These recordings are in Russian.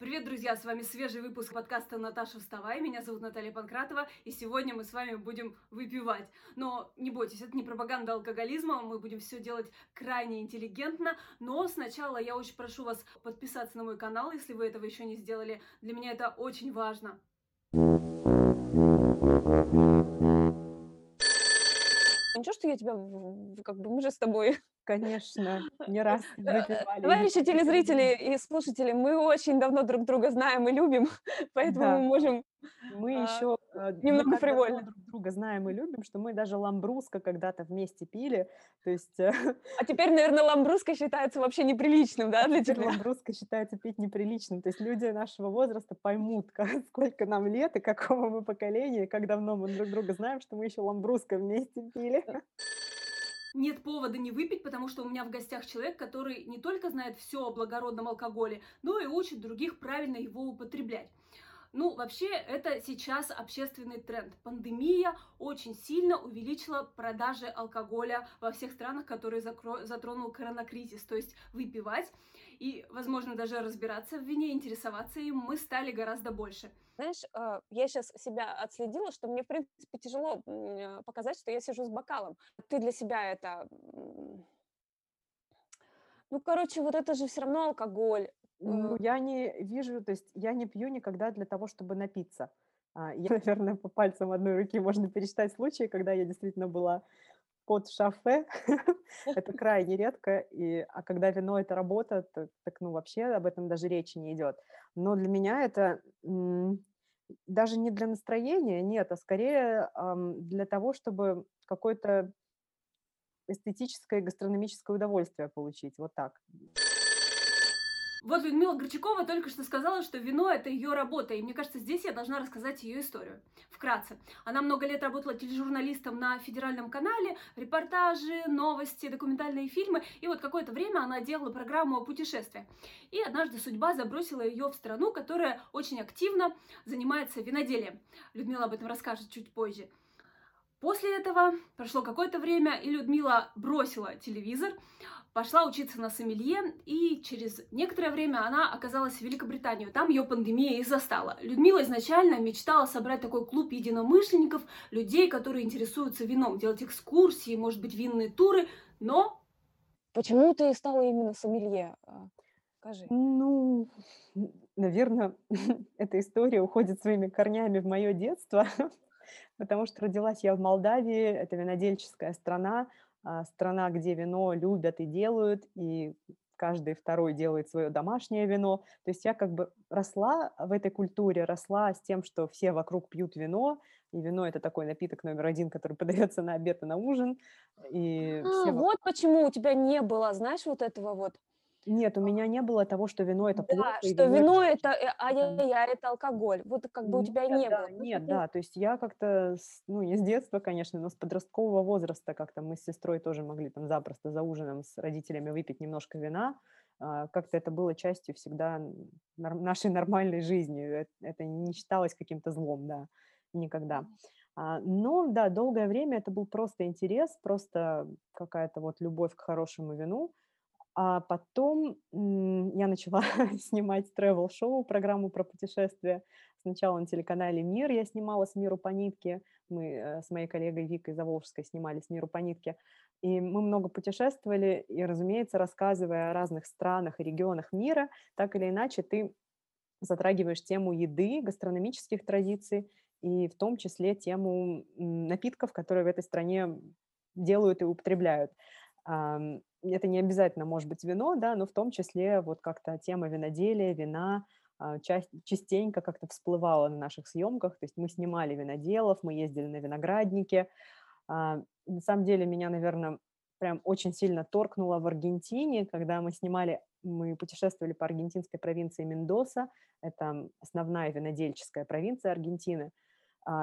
Привет, друзья! С вами свежий выпуск подкаста «Наташа, вставай!» Меня зовут Наталья Панкратова, и сегодня мы с вами будем выпивать. Но не бойтесь, это не пропаганда алкоголизма, мы будем все делать крайне интеллигентно, но сначала я очень прошу вас подписаться на мой канал, если вы этого еще не сделали. Для меня это очень важно. Ничего, что я тебя, как бы, мы же с тобой Конечно, не раз выпивали. Товарищи телезрители и слушатели, мы очень давно друг друга знаем и любим, поэтому Да. мы можем Мы а, еще э, немного так давно фривольно. друг друга знаем и любим, что мы даже ламбруско когда-то вместе пили. То есть э, А теперь, наверное, ламбруска считается вообще неприличным, да, для тебя? ламбруско считается пить неприличным. То есть люди нашего возраста поймут, сколько нам лет и какого мы поколения, и как давно мы друг друга знаем, что мы еще ламбруско вместе пили. Нет повода не выпить, потому что у меня в гостях человек, который не только знает все о благородном алкоголе, но и учит других правильно его употреблять. Ну, вообще, это сейчас общественный тренд. Пандемия очень сильно увеличила продажи алкоголя во всех странах, которые закро- затронул коронакризис. То есть выпивать и, возможно, даже разбираться в вине, интересоваться им мы стали гораздо больше. Знаешь, а, я сейчас себя отследила, что мне, в принципе, тяжело показать, что я сижу с бокалом. Ты для себя это... Ну, короче, вот это же все равно алкоголь. Ну, Э, я не вижу, то есть я не пью никогда для того, чтобы напиться. А, Я, наверное, по пальцам одной руки можно пересчитать случаи, когда я действительно была под шафе. Это крайне редко. И, а когда вино– это работа, то- так ну вообще об этом даже речи не идет. Но для меня это даже не для настроения, нет, а скорее ам, для того, чтобы какое-то эстетическое и гастрономическое удовольствие получить. Вот так. Вот Людмила Горчакова только что сказала, что вино это ее работа, и мне кажется, здесь я должна рассказать ее историю. Вкратце. Она много лет работала тележурналистом на федеральном канале, репортажи, новости, документальные фильмы, и вот какое-то время она делала программу о путешествиях. И однажды судьба забросила ее в страну, которая очень активно занимается виноделием. Людмила об этом расскажет чуть позже. После этого прошло какое-то время, и Людмила бросила телевизор, пошла учиться на сомелье, и через некоторое время она оказалась в Великобритании. Там ее пандемия и застала. Людмила изначально мечтала собрать такой клуб единомышленников, людей, которые интересуются вином, делать экскурсии, может быть, винные туры, но Почему ты стала именно сомелье? А, Скажи. Ну, наверное, эта история уходит своими корнями в мое детство, потому что родилась я в Молдавии, это винодельческая страна, а, страна, где вино любят и делают, и каждый второй делает свое домашнее вино. То есть я как бы росла в этой культуре, росла с тем, что все вокруг пьют вино, и вино это такой напиток номер один, который подается на обед и на ужин. И А, все во- вот почему у тебя не было, знаешь, вот этого вот. Нет, у меня не было того, что вино это Да, плохо, что вино вино это э, ай-яй-яй, это алкоголь. Вот как бы у тебя Нет, не да, было. Нет, да, то есть я как-то, ну, не с детства, конечно, но с подросткового возраста как-то мы с сестрой тоже могли там запросто за ужином с родителями выпить немножко вина, а, как-то это было частью всегда нашей нормальной жизни, э- это не считалось каким-то злом, да, никогда. А, Но, да, долгое время это был просто интерес, просто какая-то вот любовь к хорошему вину, а потом я начала снимать travel-шоу, программу про путешествия. Сначала на телеканале «Мир» я снимала «С миру по нитке». Мы э, с моей коллегой Викой Заволжской снимали «С миру по нитке». И мы много путешествовали, и, разумеется, рассказывая о разных странах и регионах мира, так или иначе ты затрагиваешь тему еды, гастрономических традиций, и в том числе тему напитков, которые в этой стране делают и употребляют. Это не обязательно может быть вино, да, но в том числе вот как-то тема виноделия, вина а, часть, частенько как-то всплывала на наших съемках. То есть мы снимали виноделов, мы ездили на виноградники. А, На самом деле меня, наверное, прям очень сильно торкнуло в Аргентине, когда мы снимали, мы путешествовали по аргентинской провинции Мендоса, это основная винодельческая провинция Аргентины,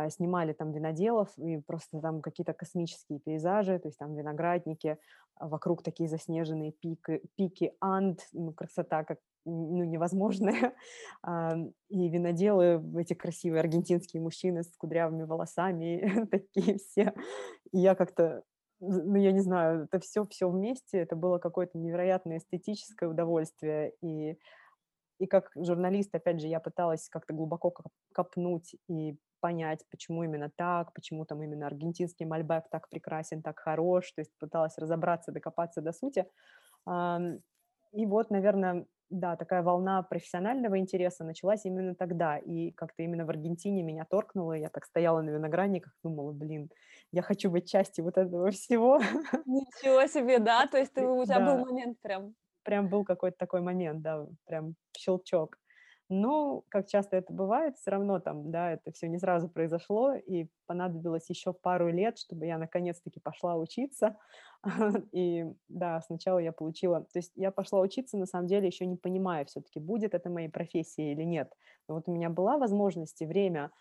снимали там виноделов, и просто там какие-то космические пейзажи, то есть там виноградники, а вокруг такие заснеженные пики, пики Анд, ну, красота как ну, невозможная, А, и виноделы, эти красивые аргентинские мужчины с кудрявыми волосами, такие все, и я как-то ну, я не знаю, это все, все вместе, это было какое-то невероятное эстетическое удовольствие, и И как журналист, опять же, я пыталась как-то глубоко копнуть и понять, почему именно так, почему там именно аргентинский мальбек так прекрасен, так хорош, то есть пыталась разобраться, докопаться до сути. И вот, наверное, да, такая волна профессионального интереса началась именно тогда. И как-то именно в Аргентине меня торкнуло. Я так стояла на виноградниках, думала, блин, я хочу быть частью вот этого всего. Ничего себе, да? То есть ты, у тебя да. был момент прям. Прям был какой-то такой момент, да, прям щелчок. Но, как часто это бывает, все равно там, да, это все не сразу произошло, и понадобилось еще пару лет, чтобы я наконец-таки пошла учиться. И да, сначала я получила, то есть я пошла учиться, на самом деле, еще не понимая все-таки, будет это моей профессией или нет. Но вот у меня была возможность и время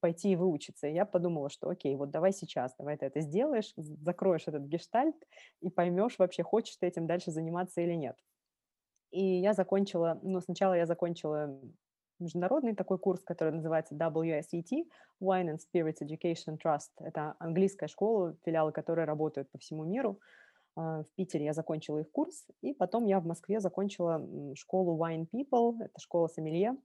пойти и выучиться. И я подумала, что окей, вот давай сейчас, давай ты это сделаешь, закроешь этот гештальт и поймешь вообще, хочешь ты этим дальше заниматься или нет. И я закончила, ну, сначала я закончила международный такой курс, который называется WSET, Wine and Spirits Education Trust. Это английская школа, филиалы которой работают по всему миру. А, в Питере я закончила их курс, и потом я в Москве закончила школу Wine People, это школа сомелье.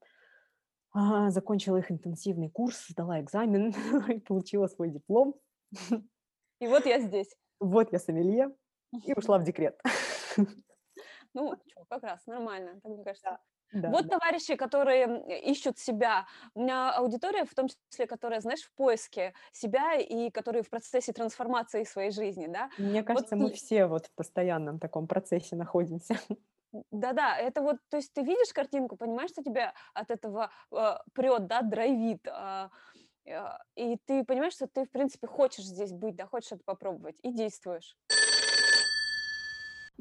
А, закончила их интенсивный курс, сдала экзамен и получила свой диплом. И вот я здесь. Вот я сомелье и ушла в декрет. Ну, что, как раз нормально, так мне кажется. Да, вот да. товарищи, которые ищут себя. У меня аудитория, в том числе, которая, знаешь, в поиске себя и которые в процессе трансформации своей жизни, да. Мне кажется, вот, мы все вот в постоянном таком процессе находимся. Да-да, это вот, то есть ты видишь картинку, понимаешь, что тебя от этого э, прет, да, драйвит, э, э, и ты понимаешь, что ты, в принципе, хочешь здесь быть, да, хочешь это попробовать, и действуешь.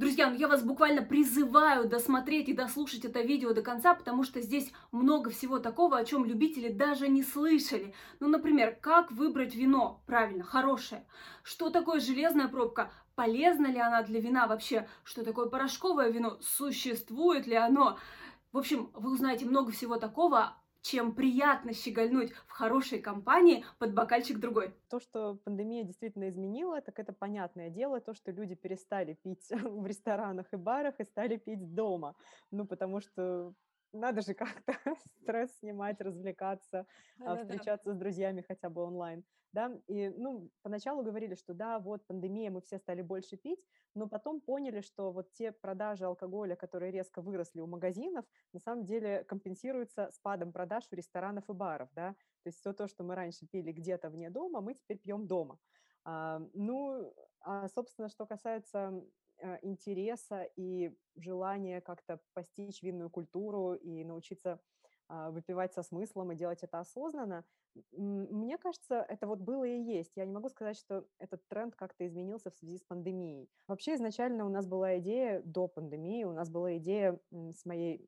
Друзья, ну я вас буквально призываю досмотреть и дослушать это видео до конца, потому что здесь много всего такого, о чем любители даже не слышали. Ну, например, как выбрать вино правильно, хорошее. Что такое железная пробка? Полезна ли она для вина вообще? Что такое порошковое вино? Существует ли оно? В общем, вы узнаете много всего такого, чем приятно щегольнуть в хорошей компании под бокальчик другой. То, что пандемия действительно изменила, так это понятное дело, то, что люди перестали пить в ресторанах и барах и стали пить дома. Ну, потому что надо же как-то стресс снимать, развлекаться, да, встречаться да. с друзьями хотя бы онлайн да, и, ну, поначалу говорили, что да, вот пандемия, мы все стали больше пить, но потом поняли, что вот те продажи алкоголя, которые резко выросли у магазинов, на самом деле компенсируются спадом продаж у ресторанов и баров, да, то есть все то, что мы раньше пили где-то вне дома, мы теперь пьем дома. А, ну, а, собственно, что касается а, интереса и желания как-то постичь винную культуру и научиться а, выпивать со смыслом и делать это осознанно, мне кажется, это вот было и есть. Я не могу сказать, что этот тренд как-то изменился в связи с пандемией. Вообще изначально у нас была идея до пандемии, у нас была идея с моей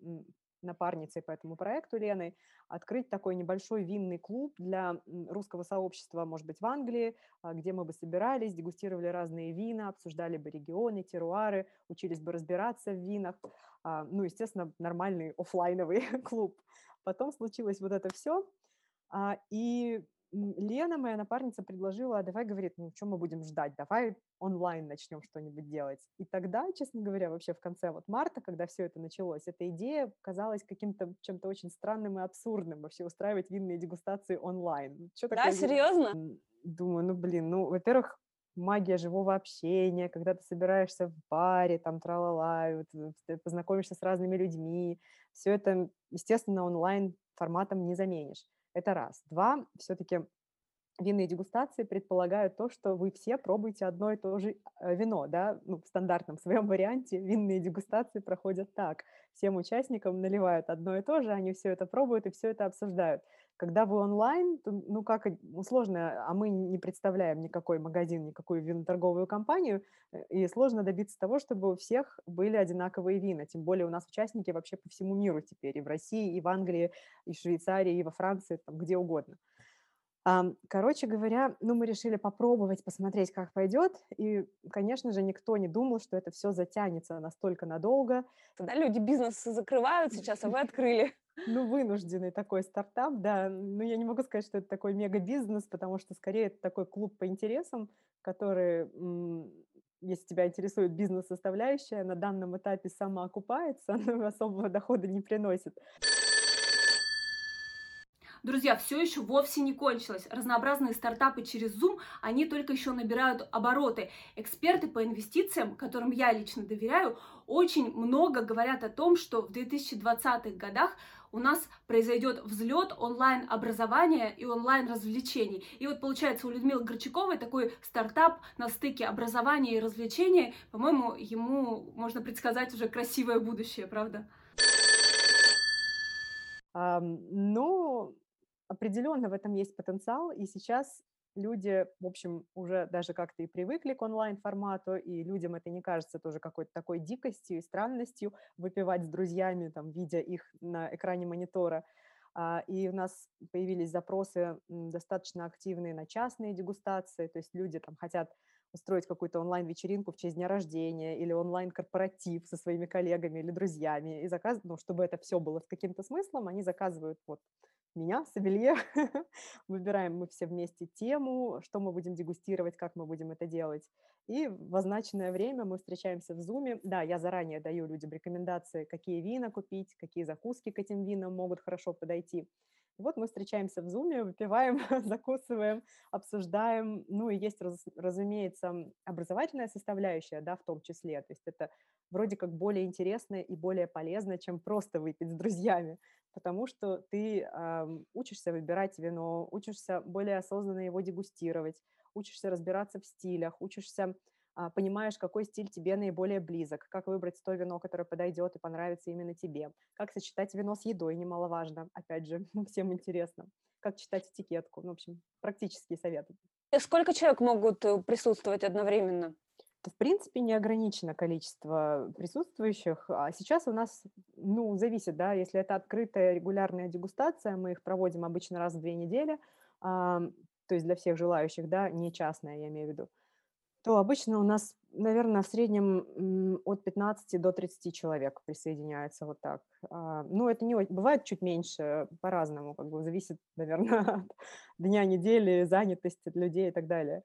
напарницей по этому проекту Леной открыть такой небольшой винный клуб для русского сообщества, может быть, в Англии, а, где мы бы собирались, дегустировали разные вина, обсуждали бы регионы, теруары, учились бы разбираться в винах. А, ну, естественно, нормальный офлайновый клуб. Потом случилось вот это все, а, и Лена, моя напарница, предложила, давай, говорит, ну, что мы будем ждать, давай онлайн начнем что-нибудь делать. И тогда, честно говоря, вообще в конце вот марта, когда все это началось, эта идея казалась каким-то чем-то очень странным и абсурдным вообще устраивать винные дегустации онлайн. Что да, такое? серьезно? Думаю, ну, блин, ну, во-первых, магия живого общения, когда ты собираешься в баре, там, тра-ла-ла, ты познакомишься с разными людьми, все это, естественно, онлайн форматом не заменишь. Это раз. Два, все-таки винные дегустации предполагают то, что вы все пробуете одно и то же э, вино, да, ну, в стандартном своем варианте винные дегустации проходят так. Всем участникам наливают одно и то же, они все это пробуют и все это обсуждают. Когда вы онлайн, то, ну, как, ну, сложно, а мы не представляем никакой магазин, никакую виноторговую компанию, э, и сложно добиться того, чтобы у всех были одинаковые вина, тем более у нас участники вообще по всему миру теперь, и в России, и в Англии, и в Швейцарии, и во Франции, там, где угодно. Короче говоря, ну, мы решили попробовать, посмотреть, как пойдет. И, конечно же, никто не думал, что это все затянется настолько надолго. Тогда люди бизнес закрывают сейчас, а вы открыли. Ну, вынужденный такой стартап, да. Но я не могу сказать, что это такой мега-бизнес, потому что скорее это такой клуб по интересам, который если тебя интересует бизнес-составляющая, на данном этапе самоокупается, но особого дохода не приносит. Друзья, все еще вовсе не кончилось. Разнообразные стартапы через Zoom, они только еще набирают обороты. Эксперты по инвестициям, которым я лично доверяю, очень много говорят о том, что в 2020-х годах у нас произойдет взлет онлайн-образования и онлайн-развлечений. И вот получается у Людмилы Горчаковой такой стартап на стыке образования и развлечения. По-моему, ему можно предсказать уже красивое будущее, правда? Um, ну, определенно в этом есть потенциал, и сейчас люди, в общем, уже даже как-то и привыкли к онлайн-формату, и людям это не кажется тоже какой-то такой дикостью и странностью выпивать с друзьями, там, видя их на экране монитора. А, и у нас появились запросы достаточно активные на частные дегустации, то есть люди там хотят устроить какую-то онлайн-вечеринку в честь дня рождения или онлайн-корпоратив со своими коллегами или друзьями, и заказ, ну, чтобы это все было с каким-то смыслом, они заказывают вот меня, сомелье. Выбираем мы все вместе тему, что мы будем дегустировать, как мы будем это делать. И в означенное время мы встречаемся в Zoom. Да, я заранее даю людям рекомендации, какие вина купить, какие закуски к этим винам могут хорошо подойти. И вот мы встречаемся в Zoom, выпиваем, закусываем, обсуждаем. Ну и есть, раз, разумеется, образовательная составляющая, да, в том числе. То есть это вроде как более интересно и более полезно, чем просто выпить с друзьями, потому что ты э, учишься выбирать вино, учишься более осознанно его дегустировать, учишься разбираться в стилях, учишься а, понимаешь, какой стиль тебе наиболее близок, как выбрать то вино, которое подойдет и понравится именно тебе, как сочетать вино с едой, немаловажно, опять же, всем интересно, как читать этикетку, ну, в общем, практические советы. Сколько человек могут э, присутствовать одновременно? В принципе, неограничено количество присутствующих. А сейчас у нас, ну, зависит, да, если это открытая регулярная дегустация, мы их проводим обычно раз в две недели, а, то есть для всех желающих, да, не частная, я имею в виду то обычно у нас, наверное, в среднем от 15 до 30 человек присоединяется вот так. А, ну, это не бывает чуть меньше, по-разному, как бы зависит, наверное, от дня недели, занятости людей и так далее.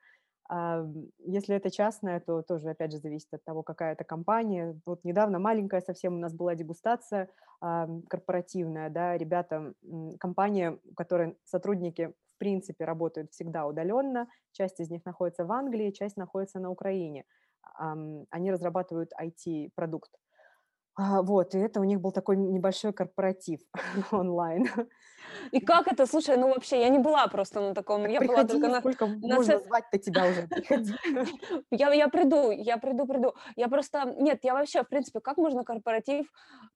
А если это частная, то тоже, опять же, зависит от того, какая это компания. Вот недавно маленькая совсем у нас была дегустация корпоративная, да, ребята, компания, у которой сотрудники принципе работают всегда удаленно. Часть из них находится в Англии, часть находится на Украине. Они разрабатывают IT-продукт. А, вот, и это у них был такой небольшой корпоратив онлайн. И как это? Слушай, ну вообще, я не была просто на таком. Так я приходи, была только на... сколько на можно сет- звать-то тебя уже. Я, я приду, я приду, приду. Я просто... Нет, я вообще, в принципе, как можно корпоратив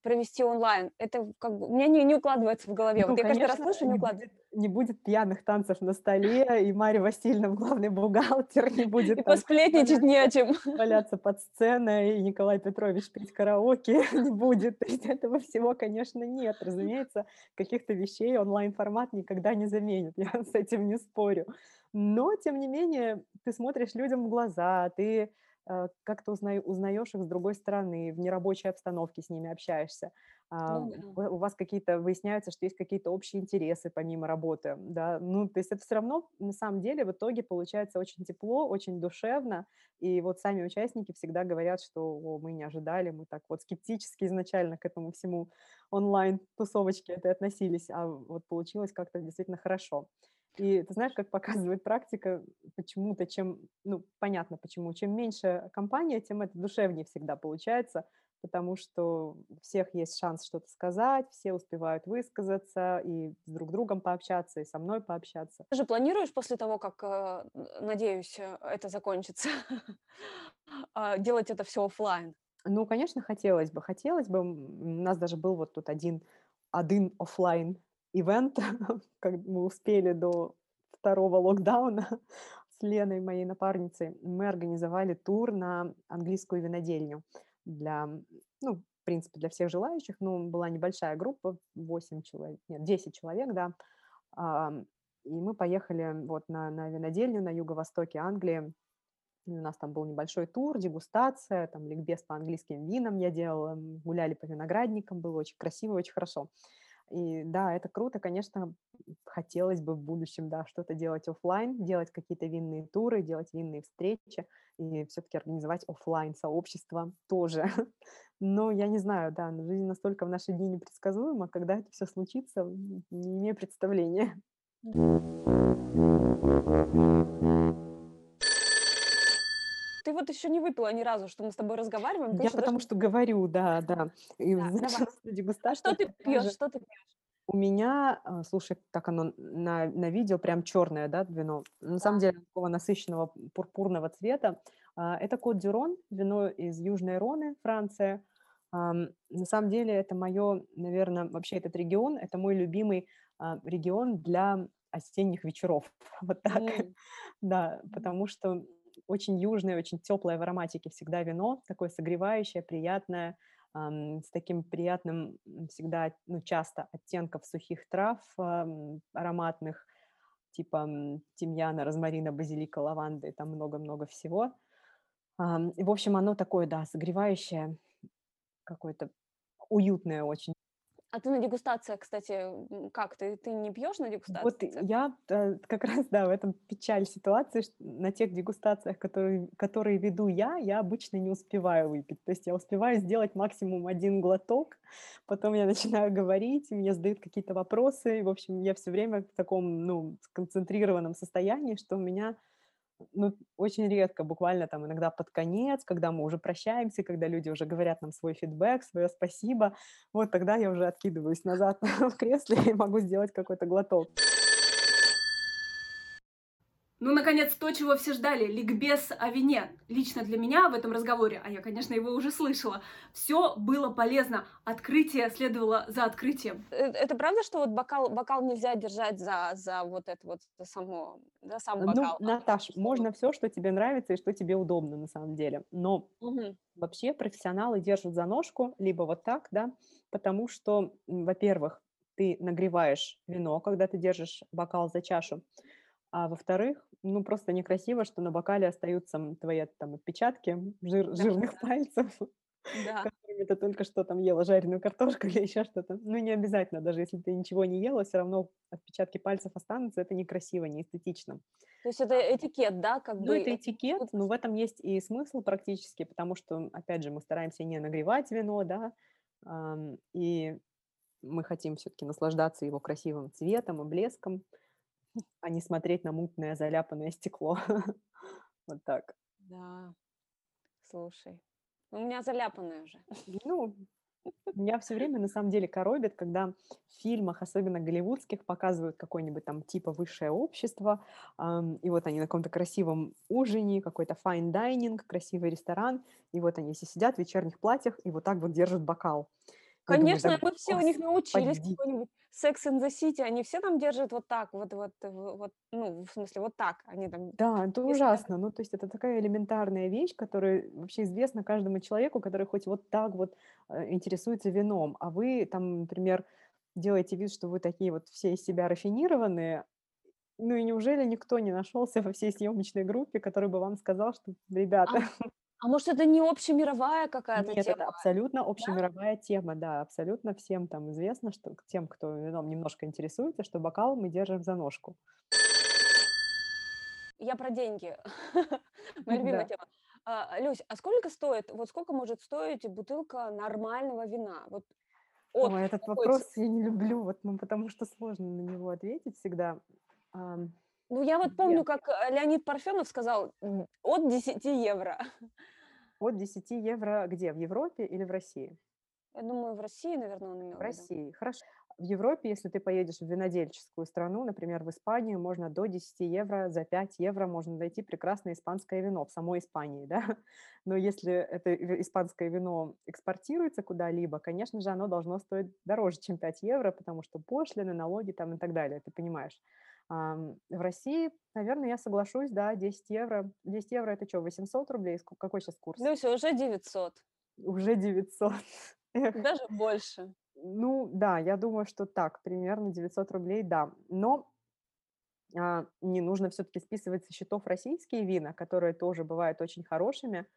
провести онлайн? Это как бы... У меня не, не укладывается в голове. Ну, вот я каждый раз конечно, слышу, не укладывается. не будет пьяных танцев на столе, и Марья Васильевна, главный бухгалтер, не будет И там посплетничать не о чем. валяться под сценой, и Николай Петрович петь караоке не будет. То есть этого всего, конечно, нет. Разумеется, каких-то вещей онлайн-формат никогда не заменит, я с этим не спорю. Но, тем не менее, ты смотришь людям в глаза, ты э, как-то узна- узнаешь их с другой стороны, в нерабочей обстановке с ними общаешься. А, Ну да. у у вас какие-то, выясняются, что есть какие-то общие интересы помимо работы, да, ну, то есть это все равно, на самом деле, в итоге получается очень тепло, очень душевно, и вот сами участники всегда говорят, что «О, мы не ожидали, мы так вот скептически изначально к этому всему онлайн-тусовочке это относились, а вот получилось как-то действительно хорошо. И ты знаешь, как показывает практика, почему-то чем, ну, понятно почему, чем меньше компания, тем это душевнее всегда получается, потому что у всех есть шанс что-то сказать, все успевают высказаться и с друг другом пообщаться, и со мной пообщаться. Ты же планируешь после того, как, э, надеюсь, э, это закончится, а, делать это все оффлайн? Ну, конечно, хотелось бы, хотелось бы. У нас даже был вот тут один, один оффлайн ивент, как мы успели до второго локдауна с Леной, моей напарницей. Мы организовали тур на английскую винодельню для, ну, в принципе, для всех желающих. Ну, была небольшая группа, 8 человек, нет, 10 человек, да. И мы поехали вот на, на винодельню на юго-востоке Англии. У нас там был небольшой тур, дегустация, там ликбез по английским винам я делала, гуляли по виноградникам, было очень красиво, очень хорошо. И да, это круто, конечно, хотелось бы в будущем, да, что-то делать оффлайн, делать какие-то винные туры, делать винные встречи и все-таки организовать оффлайн сообщество тоже. Но я не знаю, да, жизнь настолько в наши дни непредсказуема, когда это все случится, не имею представления. Вот еще не выпила ни разу, что мы с тобой разговариваем. Я потому даже- что говорю, да, да. И Да, знаешь, что ты пьешь? же- Что ты пьешь? У меня, а, слушай, так оно на, на видео прям черное, да, вино. На самом деле такого насыщенного пурпурного цвета. А, Это Кот Дюрон, вино из Южной Роны, Франция. На самом деле это мое, наверное, вообще этот регион, это мой любимый а, регион для осенних вечеров. Вот так. М, Да, потому что очень южное, очень теплое в ароматике всегда вино, такое согревающее, приятное, с таким приятным всегда, ну, часто оттенков сухих трав ароматных, типа тимьяна, розмарина, базилика, лаванды, там много-много всего. В общем, оно такое, да, согревающее, какое-то уютное очень. А ты на дегустациях, кстати, как? Ты, ты не пьешь на Вот дегустациях? я э, как раз, да, в этом печаль ситуации, что на тех дегустациях, которые, которые веду я, я обычно не успеваю выпить. То есть я успеваю сделать максимум один глоток, потом я начинаю говорить, мне задают какие-то вопросы. В общем, я все время в таком, ну, сконцентрированном состоянии, что у меня ну, очень редко, буквально там иногда под конец, когда мы уже прощаемся, когда люди уже говорят нам свой фидбэк, свое спасибо, вот тогда я уже откидываюсь назад в кресле и могу сделать какой-то глоток. Ну, наконец, то, чего все ждали, ликбез о вине. Лично для меня в этом разговоре, а я, конечно, его уже слышала, все было полезно. Открытие следовало за открытием. Э, Это правда, что вот бокал, бокал нельзя держать за, за вот это вот, за само, за сам Ну, бокал? а Наташ, условно? можно все, что тебе нравится и что тебе удобно на самом деле, но Мгм. вообще профессионалы держат за ножку, либо вот так, да, потому что, во-первых, ты нагреваешь вино, когда ты держишь бокал за чашу, а во-вторых, ну просто некрасиво, что на бокале остаются твои там отпечатки жир- Да, жирных да. пальцев, Да. которыми ты только что там ела жареную картошку или еще что-то. Ну не обязательно, даже если ты ничего не ела, все равно отпечатки пальцев останутся, это некрасиво, неэстетично. То есть это этикет, да, как Ну, бы? это этикет, но в этом есть и смысл практически, потому что, опять же, мы стараемся не нагревать вино, да, и мы хотим все-таки наслаждаться его красивым цветом и блеском, а не смотреть на мутное заляпанное стекло. Вот так. Да. Слушай, у меня заляпанное уже. Ну, меня все время на самом деле коробит, когда в фильмах, особенно голливудских, показывают какое-нибудь там типа высшее общество, ам, и вот они на каком-то красивом ужине, какой-то fine dining, красивый ресторан, и вот они все сидят в вечерних платьях и вот так вот держат бокал. Я думаю, Конечно, да мы все у них научились. Какой-нибудь Sex in the City, они все там держат вот так, вот, вот, вот, ну, в смысле, вот так. Они там Да, это ужасно. Ну, то есть это такая элементарная вещь, которая вообще известна каждому человеку, который хоть вот так вот э, интересуется вином. А вы там, например, делаете вид, что вы такие вот все из себя рафинированные. Ну и неужели никто не нашелся во всей съемочной группе, который бы вам сказал, что, ребята, А может, это не общемировая какая-то нет, это тема? абсолютно общемировая тема, да, абсолютно всем там известно, что тем, кто вином немножко интересуется, что бокал мы держим за ножку. Я про деньги. Моя любимая Да. тема. А, Люсь, а сколько стоит, вот сколько может стоить бутылка нормального вина? Вот от Ой, этот вопрос я не люблю, вот, ну, потому что сложно на него ответить всегда. Ну, я вот помню, как э, Леонид Парфенов сказал, от 10 евро. От 10 евро где? В Европе или в России? Я думаю, в России, наверное, он имел В в виду. России, хорошо. В Европе, если ты поедешь в винодельческую страну, например, в Испанию, можно до 10 евро, за 5 евро можно найти прекрасное испанское вино в самой Испании, да. Но если это испанское вино экспортируется куда-либо, конечно же, оно должно стоить дороже, чем 5 евро, потому что пошлины, налоги там и так далее, ты понимаешь. В России, наверное, я соглашусь, да, 10 евро. 10 евро это что, 800 рублей? Какой сейчас курс? Люся, уже 900, Уже 900. Эх. даже больше. Ну, да, я думаю, что так, примерно 900 рублей, да. Но а, не нужно все-таки списывать со счетов российские вина, которые тоже бывают очень хорошими,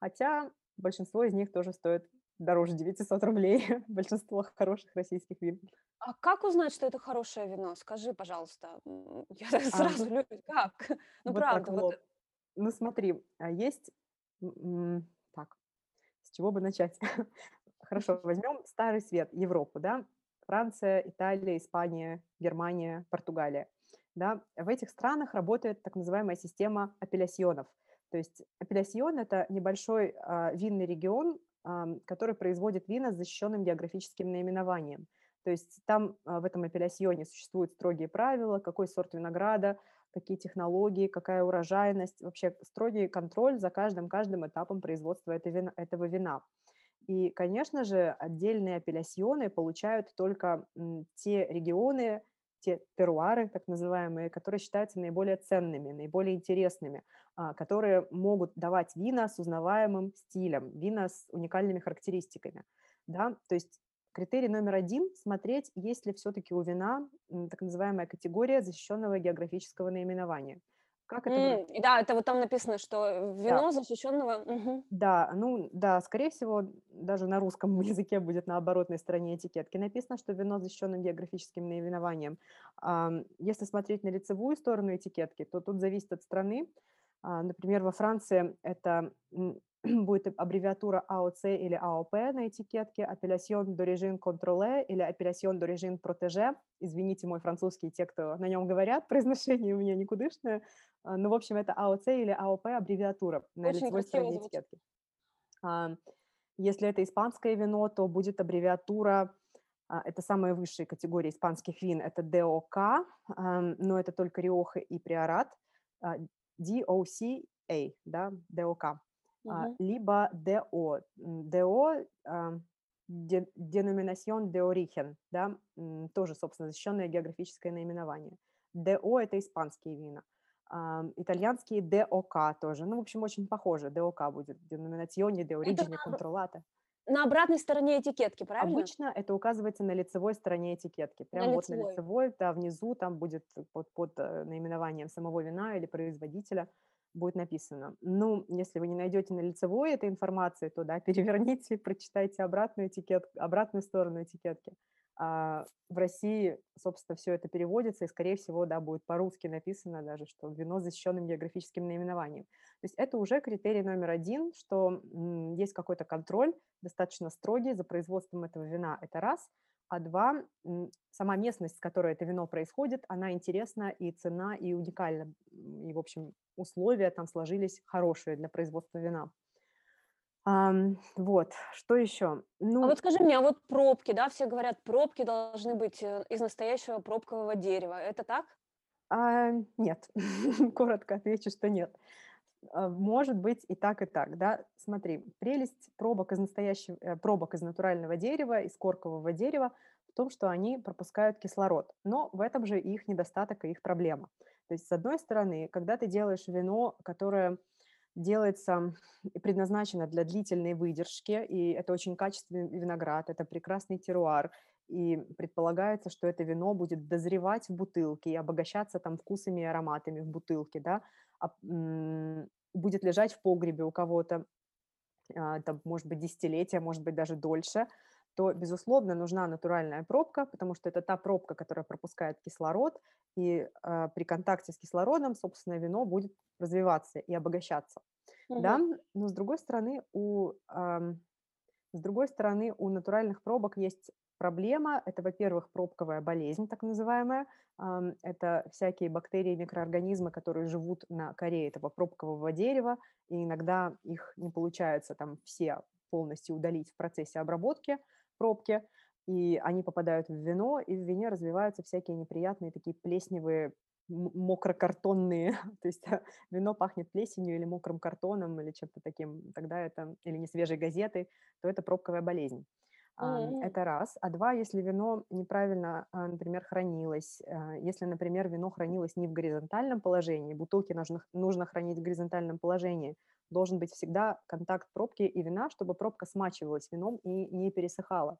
хотя большинство из них тоже стоит дороже 900 рублей, большинство хороших российских вин. А как узнать, что это хорошее вино? Скажи, пожалуйста. Я так А, сразу, лю- как? Ну, вот так правда, в вот. Ну, смотри, а есть... Так, с чего бы начать? Хорошо, возьмем Старый Свет, Европу, да? Франция, Италия, Испания, Германия, Португалия. Да? В этих странах работает так называемая система апелляционов. То есть апелляцион– это небольшой а, винный регион, который производит вина с защищенным географическим наименованием. То есть там а, в этом апелляционе существуют строгие правила, какой сорт винограда, какие технологии, какая урожайность, вообще строгий контроль за каждым, каждым этапом производства этого вина. И, конечно же, отдельные апелляционы получают только те регионы, те теруары, так называемые, которые считаются наиболее ценными, наиболее интересными, а, которые могут давать вина с узнаваемым стилем, вина с уникальными характеристиками. Да? То есть критерий номер один– смотреть, есть ли все-таки у вина так называемая категория защищенного географического наименования. Как это М, и Да, это вот там написано, что Да. вино защищенного. Мгм. Да, ну да, скорее всего, даже на русском языке будет на оборотной стороне этикетки написано, что вино защищенным географическим наименованием. Ам, Если смотреть на лицевую сторону этикетки, то тут зависит от страны. А, Например, во Франции это будет аббревиатура АОЦ или АОП на этикетке, Appellation d'origine contrôlée или Appellation d'origine protégée. Извините, мой французский, те, кто на нем говорят, произношение у меня никудышное. А, Ну, в общем, это АОЦ или АОП аббревиатура на Очень лицевой стороне этикетки. А, Если это испанское вино, то будет аббревиатура, а, это самая высшая категория испанских вин, это ДОК, но это только Риоха и Приорат, а, DOCA, да, ДОК, а, Мгм. либо ДО. ДО а, де- Denominación de Origen, да, тоже, собственно, защищенное географическое наименование. ДО– это испанские вина. Ам, Итальянские ДОК тоже. Ну, в общем, очень похоже. ДОК будет. De Origine на- Controllata. На обратной стороне этикетки, правильно? Обычно это указывается на лицевой стороне этикетки. На Прям вот на лицевой. да, внизу там будет под, под э, наименованием самого вина или производителя будет написано. Ну, если вы не найдете на лицевой этой информации, то да, переверните, прочитайте обратную этикетку, обратную сторону этикетки. А в России, собственно, все это переводится, и, скорее всего, да, будет по-русски написано даже, что вино с защищенным географическим наименованием. То есть это уже критерий номер один, что есть какой-то контроль, достаточно строгий за производством этого вина, это раз. А два, сама местность, с которой это вино происходит, она интересна и цена, и уникальна. И, в общем, условия там сложились хорошие для производства вина. Ам, вот, что еще? Ну, А вот скажи мне, а вот пробки, да, все говорят, пробки должны быть э, из настоящего пробкового дерева. Это так? А, нет, коротко отвечу, что нет. А, Может быть и так, и так, да. Смотри, прелесть пробок из настоящего, э, пробок из натурального дерева, из коркового дерева в том, что они пропускают кислород. Но в этом же их недостаток и их проблема. То есть, с одной стороны, когда ты делаешь вино, которое делается и предназначено для длительной выдержки, и это очень качественный виноград, это прекрасный теруар, и предполагается, что это вино будет дозревать в бутылке и обогащаться там вкусами и ароматами в бутылке, да, а, будет лежать в погребе у кого-то, а, там, может быть, десятилетия, может быть, даже дольше, то, безусловно, нужна натуральная пробка, потому что это та пробка, которая пропускает кислород, и а, при контакте с кислородом, собственно, вино будет развиваться и обогащаться. Да, Мгм. но с другой стороны, у, ам, с другой стороны, у натуральных пробок есть проблема. Это, во-первых, пробковая болезнь, так называемая. Это всякие бактерии, микроорганизмы, которые живут на коре этого пробкового дерева, и иногда их не получается там все полностью удалить в процессе обработки пробки, и они попадают в вино, и в вине развиваются всякие неприятные такие плесневые, мокрокартонные, то есть а, вино пахнет плесенью или мокрым картоном или чем-то таким, тогда это, или не свежей газетой, то это пробковая болезнь. М. Это раз. А два, если вино неправильно, а, например, хранилось, а, если, например, вино хранилось не в горизонтальном положении, бутылки нужно, нужно хранить в горизонтальном положении, должен быть всегда контакт пробки и вина, чтобы пробка смачивалась вином и не пересыхала.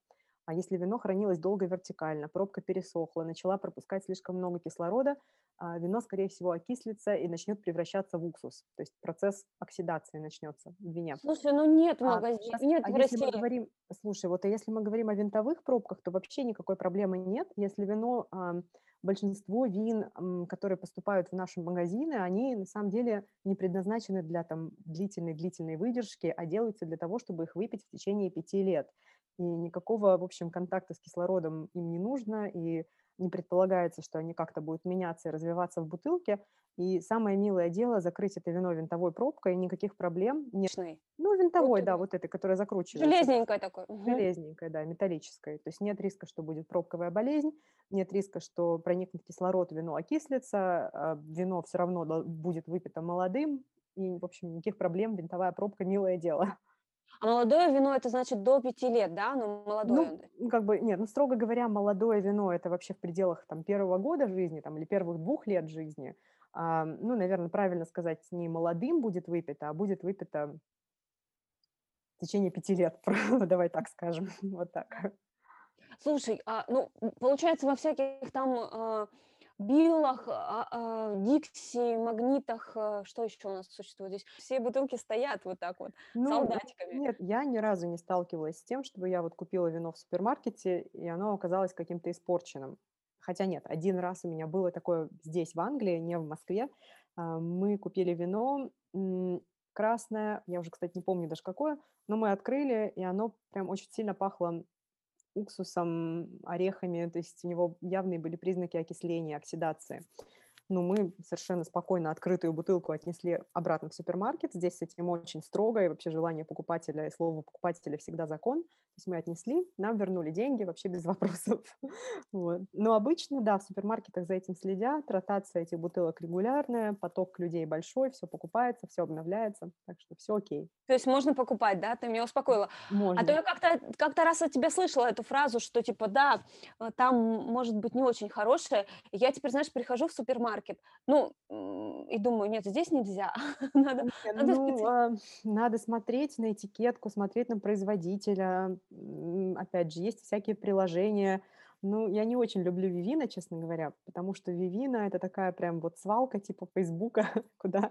А если вино хранилось долго вертикально, пробка пересохла, начала пропускать слишком много кислорода, а, вино, скорее всего, окислится и начнет превращаться в уксус. То есть процесс оксидации начнется в вине. Слушай, ну нет в А, нет а в если мы России. говорим, слушай, вот а если мы говорим о винтовых пробках, то вообще никакой проблемы нет. Если вино, большинство вин, которые поступают в наши магазины, они на самом деле не предназначены для там длительной-длительной выдержки, а делаются для того, чтобы их выпить в течение пяти лет. И никакого, в общем, контакта с кислородом им не нужно, и не предполагается, что они как-то будут меняться и развиваться в бутылке. И самое милое дело закрыть это вино винтовой пробкой, никаких проблем. Обычный. Ну, винтовой, Вот, да, вот этой, которая закручивается. Железненькое такое. Мгм. Железненькой, да, металлической. То есть нет риска, что будет пробковая болезнь, нет риска, что проникнет кислород, вино окислится, а вино все равно будет выпито молодым, и, в общем, никаких проблем, винтовая пробка – милое дело. А молодое вино это значит до пяти лет, да? Ну, молодое. Ну, как бы, нет, ну, строго говоря, молодое вино – это вообще в пределах там первого года жизни, там, или первых двух лет жизни. А, ну, наверное, правильно сказать, не молодым будет выпито, а будет выпито в течение пяти лет, давай так скажем, вот так. Слушай, а, ну, получается, во всяких там а, Биллах, а, а, Дикси, Магнитах, а, что еще у нас существует здесь? Все бутылки стоят вот так вот, Ну, солдатиками. нет, я ни разу не сталкивалась с тем, чтобы я вот купила вино в супермаркете, и оно оказалось каким-то испорченным. Хотя нет, один раз у меня было такое здесь, в Англии, не в Москве. А, Мы купили вино красное, я уже, кстати, не помню даже какое, но мы открыли, и оно прям очень сильно пахло уксусом, орехами, то есть у него явные были признаки окисления, оксидации. Ну, мы совершенно спокойно открытую бутылку отнесли обратно в супермаркет. Здесь с этим очень строго, и вообще желание покупателя и слово покупателя всегда закон. То есть мы отнесли, нам вернули деньги вообще без вопросов. Вот. Но обычно, да, в супермаркетах за этим следят, ротация этих бутылок регулярная, поток людей большой, все покупается, все обновляется, так что все окей. То есть можно покупать, да? Ты меня успокоила. Можно. А то я как-то как раз от тебя слышала эту фразу, что типа да, э, там может быть не очень хорошее. Я теперь, знаешь, прихожу в супермаркет, ну и думаю, нет, здесь нельзя. Надо, надо Ну, а, надо смотреть на этикетку, смотреть на производителя. Опять же, есть всякие приложения. Ну, я не очень люблю Вивина, честно говоря, потому что Вивина– это такая прям вот свалка типа Фейсбука, куда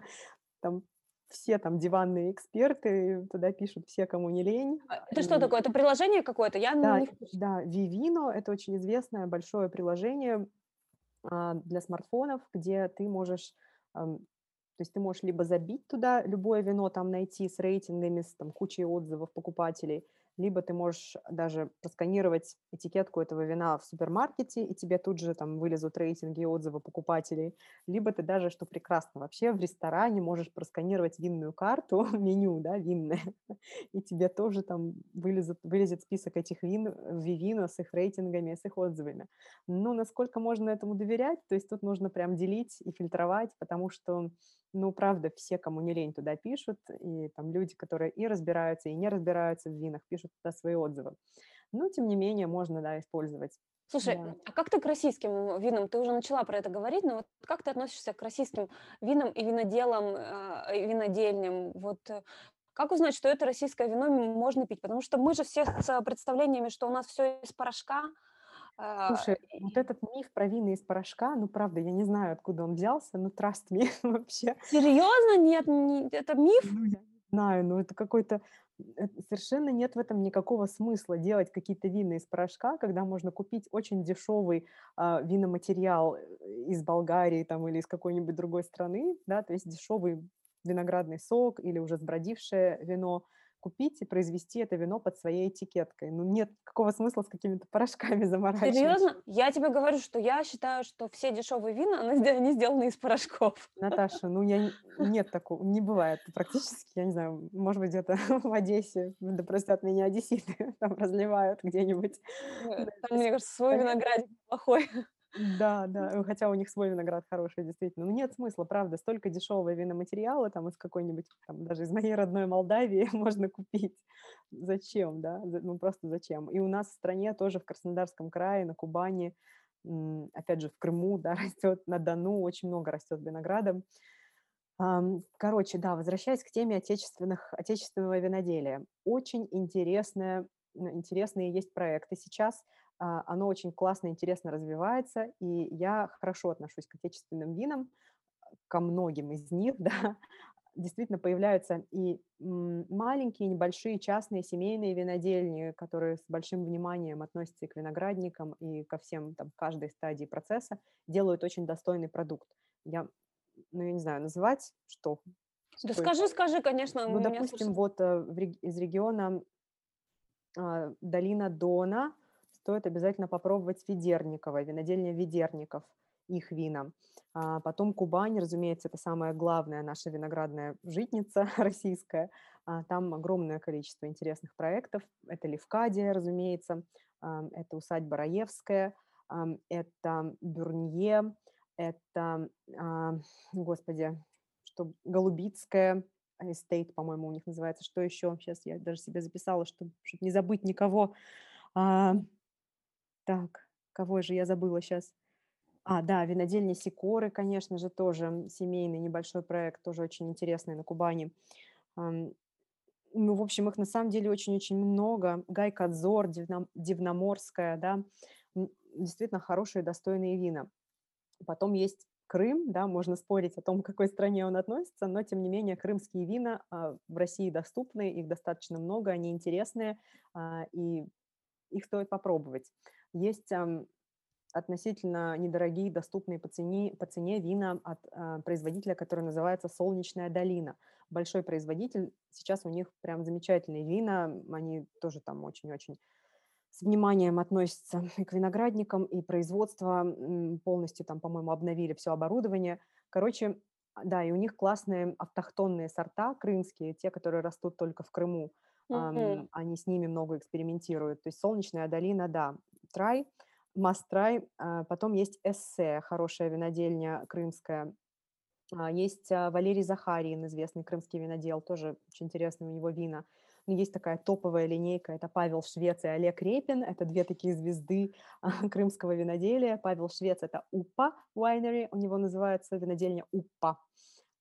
там все там диванные эксперты, туда пишут все, кому не лень. А Это что такое? Это приложение какое-то? Я Да, не да, Vivino– это очень известное большое приложение а, для смартфонов, где ты можешь, то есть ты можешь либо забить туда любое вино, там найти с рейтингами, с там, кучей отзывов покупателей, либо ты можешь даже просканировать этикетку этого вина в супермаркете, и тебе тут же там вылезут рейтинги и отзывы покупателей, либо ты даже, что прекрасно, вообще в ресторане можешь просканировать винную карту, меню, да, винное, и тебе тоже там вылезет, вылезет список этих вин в Vivino с их рейтингами, с их отзывами. Ну, насколько можно этому доверять, то есть тут нужно прям делить и фильтровать, потому что, ну, правда, все, кому не лень, туда пишут, и там люди, которые и разбираются, и не разбираются в винах, пишут туда свои отзывы. Но, тем не менее, можно, да, использовать. Слушай, Да. а как ты к российским винам? Ты уже начала про это говорить, но вот как ты относишься к российским винам и виноделам, э, винодельням? Вот э, как узнать, что это российское вино можно пить? Потому что мы же все с представлениями, что у нас все из порошка. э, Слушай, вот этот миф про вина из порошка, ну, правда, я не знаю, откуда он взялся, но trust me, вообще. Серьезно? Нет, не- это миф? Ну, я знаю, ну, это какой-то... э, Совершенно нет в этом никакого смысла делать какие-то вина из порошка, когда можно купить очень дешевый а, виноматериал э, из Болгарии там, или из какой-нибудь другой страны, да, то есть дешевый виноградный сок или уже сбродившее вино, купить и произвести это вино под своей этикеткой. Ну, нет какого смысла с какими-то порошками заморачиваться. Серьезно? Я тебе говорю, что я считаю, что все дешевые вина, они сде- они сделаны из порошков. Наташа, ну я не- нет такого, не бывает практически, я не знаю, может быть где-то в Одессе, да простят меня одесситы, там разливают где-нибудь. Э, Там, мне кажется, свой виноградик плохой. Да, да, хотя у них свой виноград хороший, действительно. Ну нет смысла, правда, столько дешевого виноматериала там из какой-нибудь, там, даже из моей родной Молдавии можно купить. Зачем, да? Ну просто зачем? И у нас в стране тоже в Краснодарском крае, на Кубани, опять же в Крыму, да, растет, на Дону очень много растет винограда. Короче, да, возвращаясь к теме отечественных, отечественного виноделия. Очень интересная интересные есть проекты сейчас. А, оно очень классно, интересно развивается, и я хорошо отношусь к отечественным винам, ко многим из них, да, действительно появляются и маленькие, небольшие частные семейные винодельни, которые с большим вниманием относятся и к виноградникам, и ко всем, там, каждой стадии процесса, делают очень достойный продукт. Я, ну, я не знаю, называть что? Да скажи, это? скажи, конечно. Ну, допустим, слушают. вот э, из региона э, долина Дона стоит обязательно попробовать Ведерникова, винодельня Ведерников, их вина. А потом Кубань, разумеется, это самая главная наша виноградная житница российская. А там огромное количество интересных проектов. Это Левкадия, разумеется, а, это усадьба Раевская, а, это Бюрнье, это, господи, что Голубицкое Estate, по-моему, у них называется. Что еще? Сейчас я даже себе записала, чтобы, чтобы не забыть никого. Так, кого же я забыла сейчас? А, да, винодельня Сикоры, конечно же, тоже семейный небольшой проект, тоже очень интересный на Кубани. Ну, в общем, их на самом деле очень-очень много. Гай-Кодзор, Дивноморское, да, действительно хорошие, достойные вина. Потом есть Крым, да, можно спорить о том, к какой стране он относится, но, тем не менее, крымские вина а, в России доступны, их достаточно много, они интересные, а, и их стоит попробовать. Есть относительно недорогие, доступные по цене, по цене вина от э, производителя, который называется «Солнечная долина». Большой производитель, сейчас у них прям замечательные вина, они тоже там очень-очень с вниманием относятся и к виноградникам, и производство полностью там, по-моему, обновили все оборудование. Короче, да, и у них классные автохтонные сорта крымские, те, которые растут только в Крыму. Mm-hmm. Они с ними много экспериментируют. То есть солнечная долина, да, трай – Мастрай, а, потом есть Эссе, хорошая винодельня крымская. А, есть а, Валерий Захарин, известный крымский винодел, тоже очень интересные у него вина. Но есть такая топовая линейка, это Павел Швец и Олег Репин, это две такие звезды крымского виноделия. Павел Швец – это Упа Winery, у него называется винодельня Упа.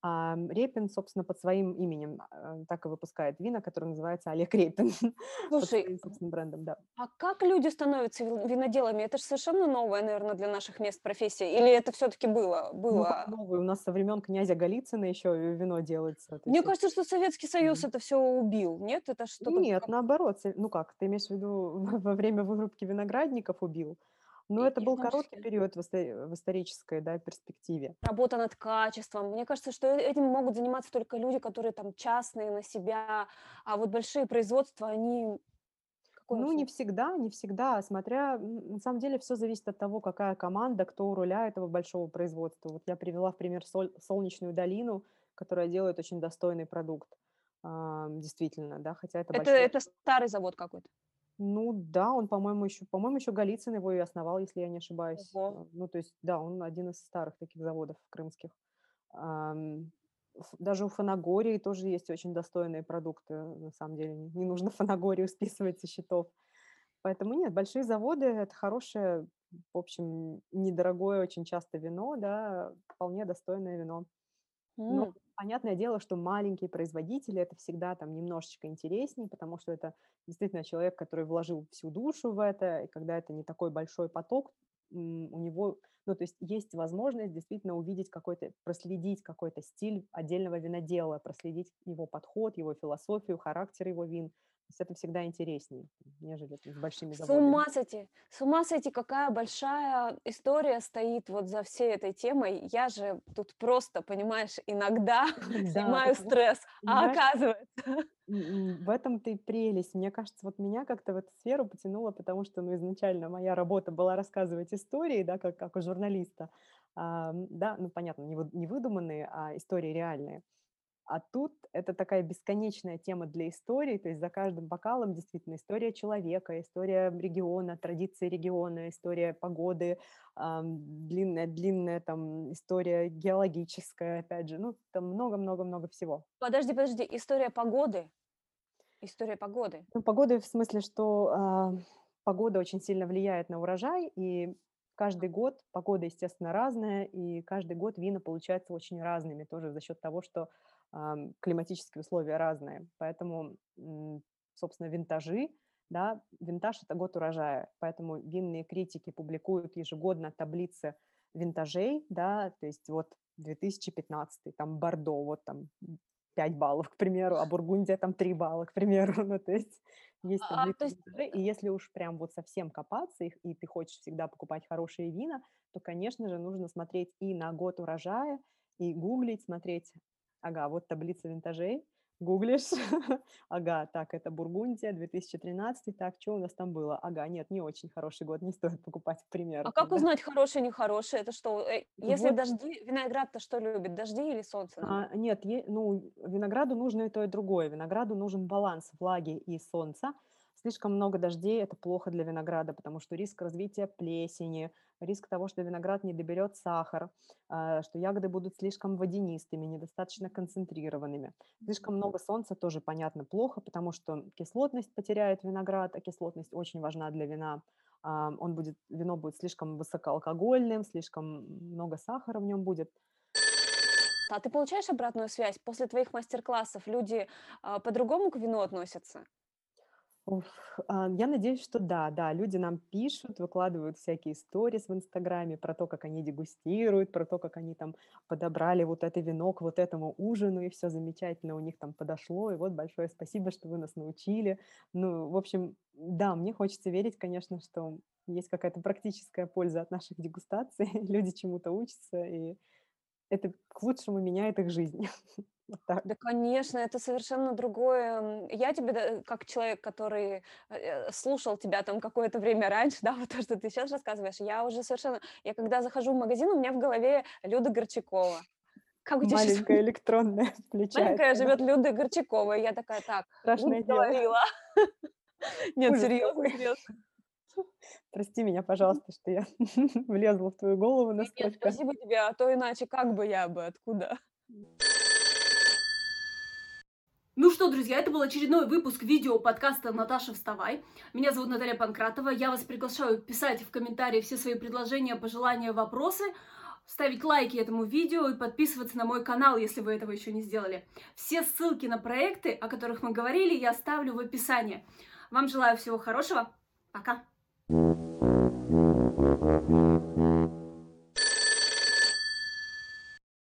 А Репин, собственно, под своим именем а, так и выпускает вина, которое называется Олег Репин. Слушай, под собственным брендом, да. А как люди становятся виноделами? Это же совершенно новое, наверное, для наших мест профессия. Или это все-таки было? Было? Ну, новое. У нас со времен князя Голицына еще вино делается. Мне есть... кажется, что Советский Союз mm-hmm. это все убил. Нет? Это что-то... Нет, наоборот. Ну как, ты имеешь в виду во время вырубки виноградников убил? Но это был короткий период в, в исторической да, перспективе. Работа над качеством. Мне кажется, что э, этим могут заниматься только люди, которые там частные на себя, а вот большие производства, они Какой ну, не всегда, не всегда, смотря, на самом деле, все зависит от того, какая команда, кто у руля этого большого производства. Вот я привела в пример соль, Солнечную долину, которая делает очень достойный продукт, действительно, да, хотя это, это большой... Это старый завод какой-то? Ну да, он, по-моему, еще, по-моему, еще Голицын его и основал, если я не ошибаюсь. Ого. А, ну, то есть, да, он один из старых таких заводов крымских. Даже у Фанагории тоже есть очень достойные продукты, на самом деле. Не нужно Фанагорию списывать со счетов. Поэтому нет, большие заводы – это хорошее, в общем, недорогое очень часто вино, да, вполне достойное вино. Но понятное дело, что маленькие производители это всегда там немножечко интереснее, потому что это действительно человек, который вложил всю душу в это, и когда это не такой большой поток, у него, ну, то есть есть возможность действительно увидеть какой-то, проследить какой-то стиль отдельного винодела, проследить его подход, его философию, характер его вин. То есть это всегда интереснее, нежели с большими заводами. С ума сойти, с ума сойти, какая большая история стоит вот за всей этой темой. Я же тут просто, понимаешь, иногда снимаю стресс, а оказывается... В этом-то и прелесть. Мне кажется, вот меня как-то в эту сферу потянуло, потому что, ну, изначально моя работа была рассказывать истории, да, как, как у журналиста. А, да, ну, понятно, не, не выдуманные, а истории реальные. А тут это такая бесконечная тема для истории, то есть за каждым бокалом действительно история человека, история региона, традиции региона, история погоды, длинная-длинная там история геологическая, опять же, ну там много-много-много всего. Подожди, подожди, история погоды? История погоды? Ну, погоды в смысле, что э, погода очень сильно влияет на урожай, и каждый год погода, естественно, разная, и каждый год вина получаются очень разными тоже за счет того, что климатические условия разные. Поэтому, собственно, винтажи да, винтаж – это год урожая, поэтому винные критики публикуют ежегодно таблицы винтажей, да, то есть вот 2015, там Бордо, вот там 5 баллов, к примеру, а Бургундия там 3 балла, к примеру, ну, то есть есть А, таблицы то есть, винтажей, и если уж прям вот совсем копаться их, и ты хочешь всегда покупать хорошие вина, то, конечно же, нужно смотреть и на год урожая, и гуглить, смотреть, ага, вот таблица винтажей, гуглишь, ага, так, это Бургундия, 2013, так, что у нас там было? Ага, нет, не очень хороший год, не стоит покупать, к примеру. а как узнать хороший, нехороший? Это что, э, если Вот. дожди, виноград-то что любит, дожди или солнце? А, нет, е- ну, винограду нужно и то, и другое. Винограду нужен баланс влаги и солнца. Слишком много дождей– это плохо для винограда, потому что риск развития плесени, риск того, что виноград не доберет сахар, а, что ягоды будут слишком водянистыми, недостаточно концентрированными. Слишком много солнца тоже, понятно, плохо, потому что кислотность потеряет виноград, а кислотность очень важна для вина. А, Он будет, вино будет слишком высокоалкогольным, слишком много сахара в нем будет. А ты получаешь обратную связь? После твоих мастер-классов люди а, по-другому к вину относятся? Уф, а, я надеюсь, что да, да, люди нам пишут, выкладывают всякие истории в Инстаграме про то, как они дегустируют, про то, как они там подобрали вот это вино к вот этому ужину, и все замечательно у них там подошло, и вот большое спасибо, что вы нас научили. Ну, в общем, да, мне хочется верить, конечно, что есть какая-то практическая польза от наших дегустаций, люди чему-то учатся, и это к лучшему меняет их жизнь. Вот так. Да, конечно, это совершенно другое. Я тебе, как человек, который э, слушал тебя там какое-то время раньше, да, вот то, что ты сейчас рассказываешь, я уже совершенно... Я когда захожу в магазин, у меня в голове Люда Горчакова. Как тебя сейчас Маленькая электронная маленькая включается, да. живет Люда Горчакова, и я такая, так, Страшное Люда дело. говорила. Нет, серьезно, серьезно. Прости меня, пожалуйста, что я влезла в твою голову Нет, настолько. спасибо тебе, а то иначе как бы я бы, откуда? Ну что, друзья, это был очередной выпуск видео подкаста «Наташа, вставай». Меня зовут Наталья Панкратова. Я вас приглашаю писать в комментарии все свои предложения, пожелания, вопросы, ставить лайки этому видео и подписываться на мой канал, если вы этого еще не сделали. Все ссылки на проекты, о которых мы говорили, я оставлю в описании. Вам желаю всего хорошего. Пока!